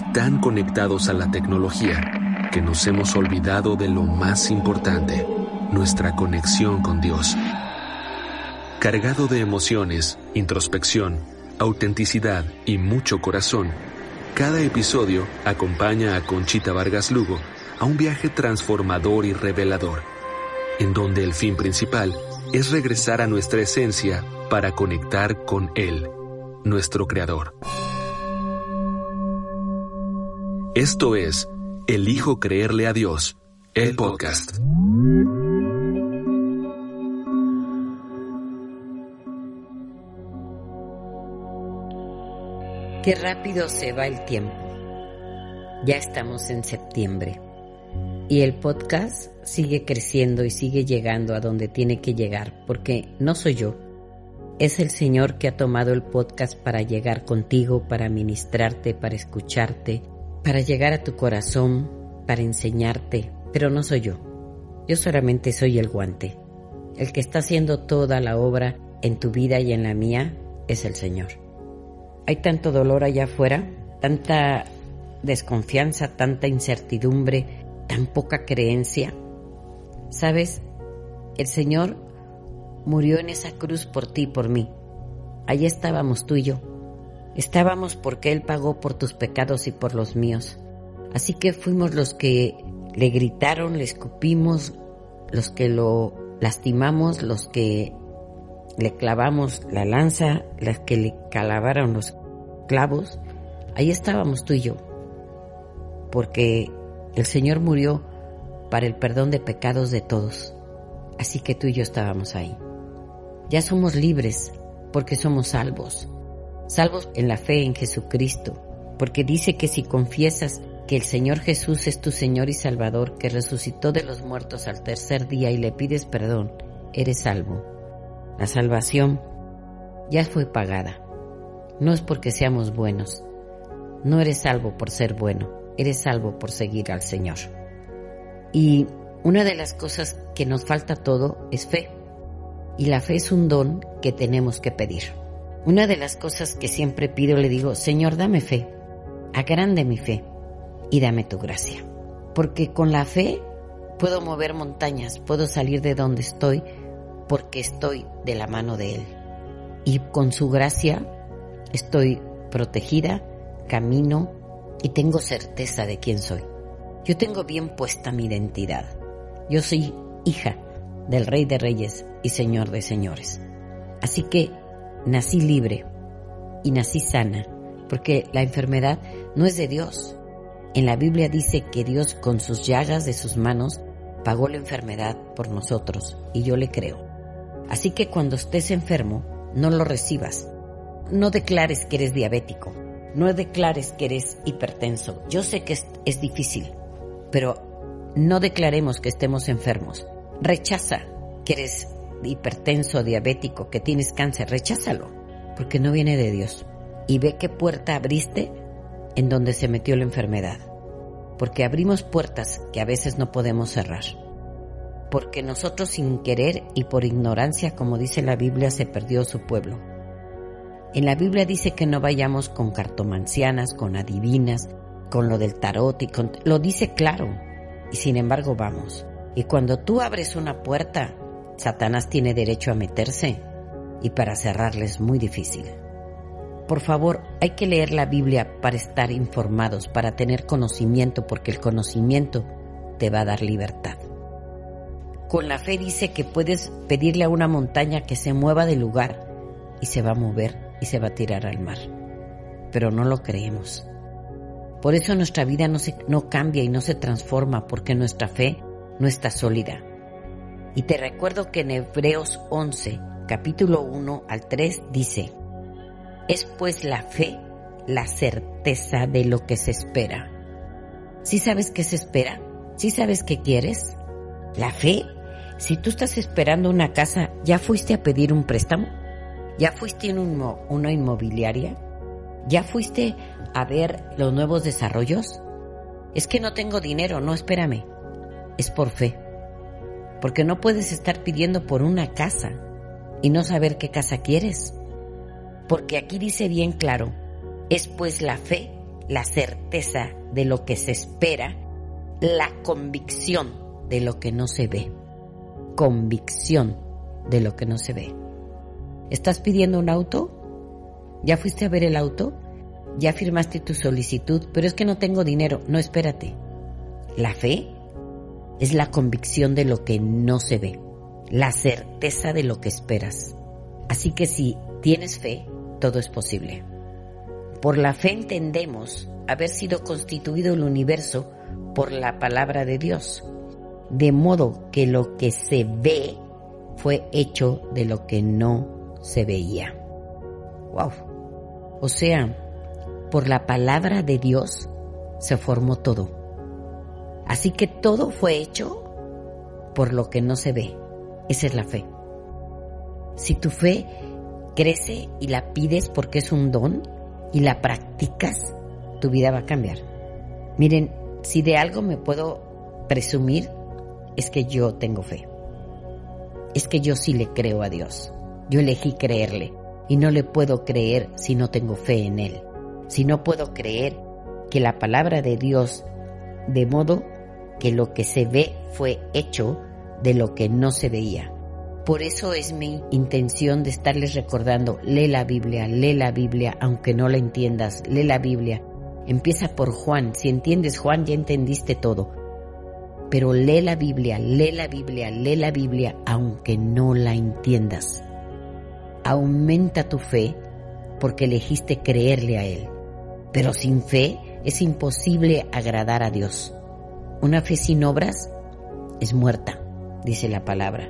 Tan conectados a la tecnología que nos hemos olvidado de lo más importante, nuestra conexión con Dios. Cargado de emociones, introspección, autenticidad y mucho corazón, cada episodio acompaña a Conchita Vargas Lugo a un viaje transformador y revelador, en donde el fin principal es regresar a nuestra esencia para conectar con Él, nuestro Creador. Esto es Elijo creerle a Dios, el podcast. Qué rápido se va el tiempo. Ya estamos en septiembre y el podcast sigue creciendo y sigue llegando a donde tiene que llegar, porque no soy yo, es el Señor que ha tomado el podcast para llegar contigo, para ministrarte, para escucharte, para llegar a tu corazón, para enseñarte, pero no soy yo. Yo solamente soy el guante. El que está haciendo toda la obra en tu vida y en la mía es el Señor. Hay tanto dolor allá afuera, tanta desconfianza, tanta incertidumbre, tan poca creencia. ¿Sabes? El Señor murió en esa cruz por ti y por mí. Allí estábamos tú y yo. Estábamos porque Él pagó por tus pecados y por los míos. Así que fuimos los que le gritaron, le escupimos, los que lo lastimamos, los que le clavamos la lanza, los que le calabaron los clavos. Ahí estábamos tú y yo. Porque el Señor murió para el perdón de pecados de todos. Así que tú y yo estábamos ahí. Ya somos libres porque somos salvos salvos en la fe en Jesucristo, porque dice que si confiesas que el Señor Jesús es tu Señor y Salvador, que resucitó de los muertos al tercer día y le pides perdón, eres salvo. La salvación ya fue pagada. No es porque seamos buenos. No eres salvo por ser bueno, eres salvo por seguir al Señor. Y una de las cosas que nos falta todo es fe. Y la fe es un don que tenemos que pedir. Una de las cosas que siempre pido le digo, Señor, dame fe, agrande mi fe y dame tu gracia. Porque con la fe puedo mover montañas, puedo salir de donde estoy porque estoy de la mano de Él. Y con su gracia estoy protegida, camino y tengo certeza de quién soy. Yo tengo bien puesta mi identidad. Yo soy hija del Rey de Reyes y Señor de Señores. Así que nací libre y nací sana, porque la enfermedad no es de Dios. En la Biblia dice que Dios con sus llagas de sus manos pagó la enfermedad por nosotros, y yo le creo. Así que cuando estés enfermo, no lo recibas. No declares que eres diabético, no declares que eres hipertenso. Yo sé que es, difícil, pero no declaremos que estemos enfermos. Rechaza que eres hipertenso, diabético, que tienes cáncer, recházalo, porque no viene de Dios. Y ve qué puerta abriste en donde se metió la enfermedad. Porque abrimos puertas que a veces no podemos cerrar. Porque nosotros sin querer y por ignorancia, como dice la Biblia, se perdió su pueblo. En la Biblia dice que no vayamos con cartomancianas, con adivinas, con lo del tarot y con... Lo dice claro. Y sin embargo vamos. Y cuando tú abres una puerta, Satanás tiene derecho a meterse y para cerrarle es muy difícil. Por favor, hay que leer la Biblia para estar informados, para tener conocimiento, porque el conocimiento te va a dar libertad. Con la fe dice que puedes pedirle a una montaña que se mueva de lugar y se va a mover y se va a tirar al mar. Pero no lo creemos. Por eso nuestra vida no, se, no cambia y no se transforma porque nuestra fe no está sólida. Y te recuerdo que en Hebreos 11, capítulo 1 al 3 dice, es pues la fe la certeza de lo que se espera. ¿Sí sabes qué se espera? ¿Sí sabes qué quieres? La fe. Si tú estás esperando una casa, ¿ya fuiste a pedir un préstamo? ¿Ya fuiste en una inmobiliaria? ¿Ya fuiste a ver los nuevos desarrollos? Es que no tengo dinero, no espérame. Es por fe. Porque no puedes estar pidiendo por una casa y no saber qué casa quieres. Porque aquí dice bien claro, es pues la fe, la certeza de lo que se espera, la convicción de lo que no se ve. Convicción de lo que no se ve. ¿Estás pidiendo un auto? ¿Ya fuiste a ver el auto? Ya firmaste tu solicitud, pero es que no tengo dinero. No, espérate. La fe es la convicción de lo que no se ve, la certeza de lo que esperas. Así que si tienes fe, todo es posible. Por la fe entendemos haber sido constituido el universo por la palabra de Dios, de modo que lo que se ve fue hecho de lo que no se veía. Wow. O sea, por la palabra de Dios se formó todo. Así que todo fue hecho por lo que no se ve. Esa es la fe. Si tu fe crece y la pides porque es un don y la practicas, tu vida va a cambiar. Miren, si de algo me puedo presumir, es que yo tengo fe. Es que yo sí le creo a Dios. Yo elegí creerle y no le puedo creer si no tengo fe en Él si no puedo creer que la palabra de Dios, de modo que lo que se ve fue hecho de lo que no se veía. Por eso es mi intención de estarles recordando, lee la Biblia, lee la Biblia, aunque no la entiendas, lee la Biblia. Empieza por Juan, si entiendes Juan ya entendiste todo. Pero lee la Biblia, lee la Biblia, lee la Biblia, aunque no la entiendas. Aumenta tu fe porque elegiste creerle a Él. Pero sin fe es imposible agradar a Dios. Una fe sin obras es muerta, dice la palabra.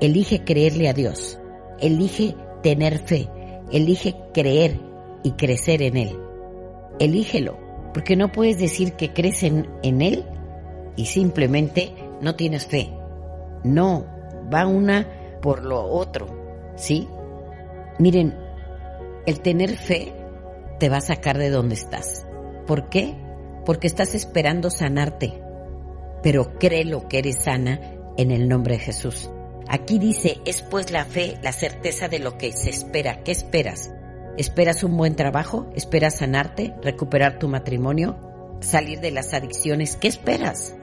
Elige creerle a Dios, elige tener fe, elige creer y crecer en Él. Elígelo, porque no puedes decir que crees en, Él y simplemente no tienes fe. No, va una por lo otro, ¿sí? Miren, el tener fe te va a sacar de donde estás. ¿Por qué? Porque estás esperando sanarte. Pero créelo que eres sana en el nombre de Jesús. Aquí dice, es pues la fe, la certeza de lo que se espera. ¿Qué esperas? ¿Esperas un buen trabajo? ¿Esperas sanarte? ¿Recuperar tu matrimonio? ¿Salir de las adicciones? ¿Qué esperas?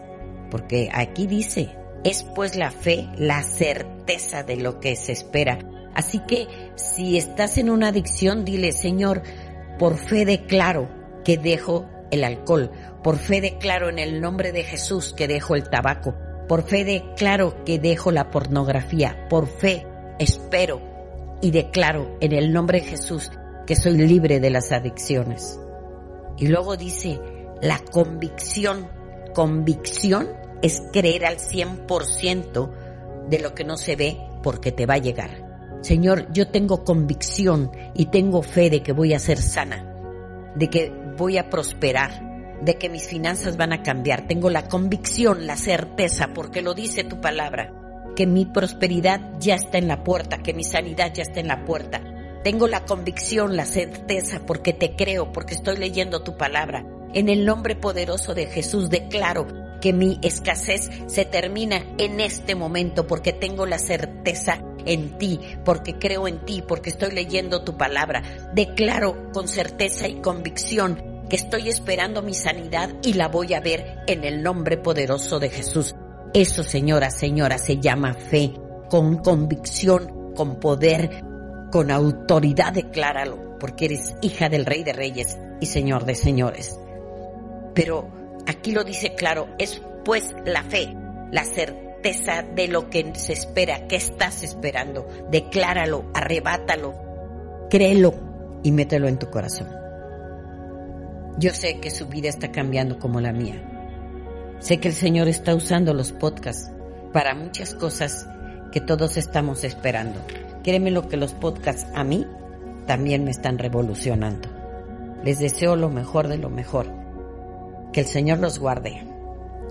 Porque aquí dice, es pues la fe, la certeza de lo que se espera. Así que si estás en una adicción, dile, Señor, por fe declaro que dejo el alcohol. Por fe declaro en el nombre de Jesús que dejo el tabaco. Por fe declaro que dejo la pornografía. Por fe espero y declaro en el nombre de Jesús que soy libre de las adicciones. Y luego dice, la convicción. Convicción es creer al 100% de lo que no se ve porque te va a llegar. Señor, yo tengo convicción y tengo fe de que voy a ser sana, de que voy a prosperar, de que mis finanzas van a cambiar. Tengo la convicción, la certeza, porque lo dice tu palabra, que mi prosperidad ya está en la puerta, que mi sanidad ya está en la puerta. Tengo la convicción, la certeza, porque te creo, porque estoy leyendo tu palabra. En el nombre poderoso de Jesús declaro que mi escasez se termina en este momento porque tengo la certeza en ti, porque creo en ti, porque estoy leyendo tu palabra. Declaro con certeza y convicción que estoy esperando mi sanidad y la voy a ver en el nombre poderoso de Jesús. Eso, señora, señora, se llama fe, con convicción, con poder, con autoridad, decláralo, porque eres hija del Rey de Reyes y Señor de Señores. Pero Aquí lo dice claro, es pues la fe, la certeza de lo que se espera, que estás esperando. Decláralo, arrebátalo, créelo y mételo en tu corazón. Yo sé que su vida está cambiando como la mía. Sé que el Señor está usando los podcasts para muchas cosas que todos estamos esperando. Créeme lo que los podcasts a mí también me están revolucionando. Les deseo lo mejor de lo mejor. Que el Señor los guarde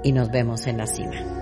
y nos vemos en la cima.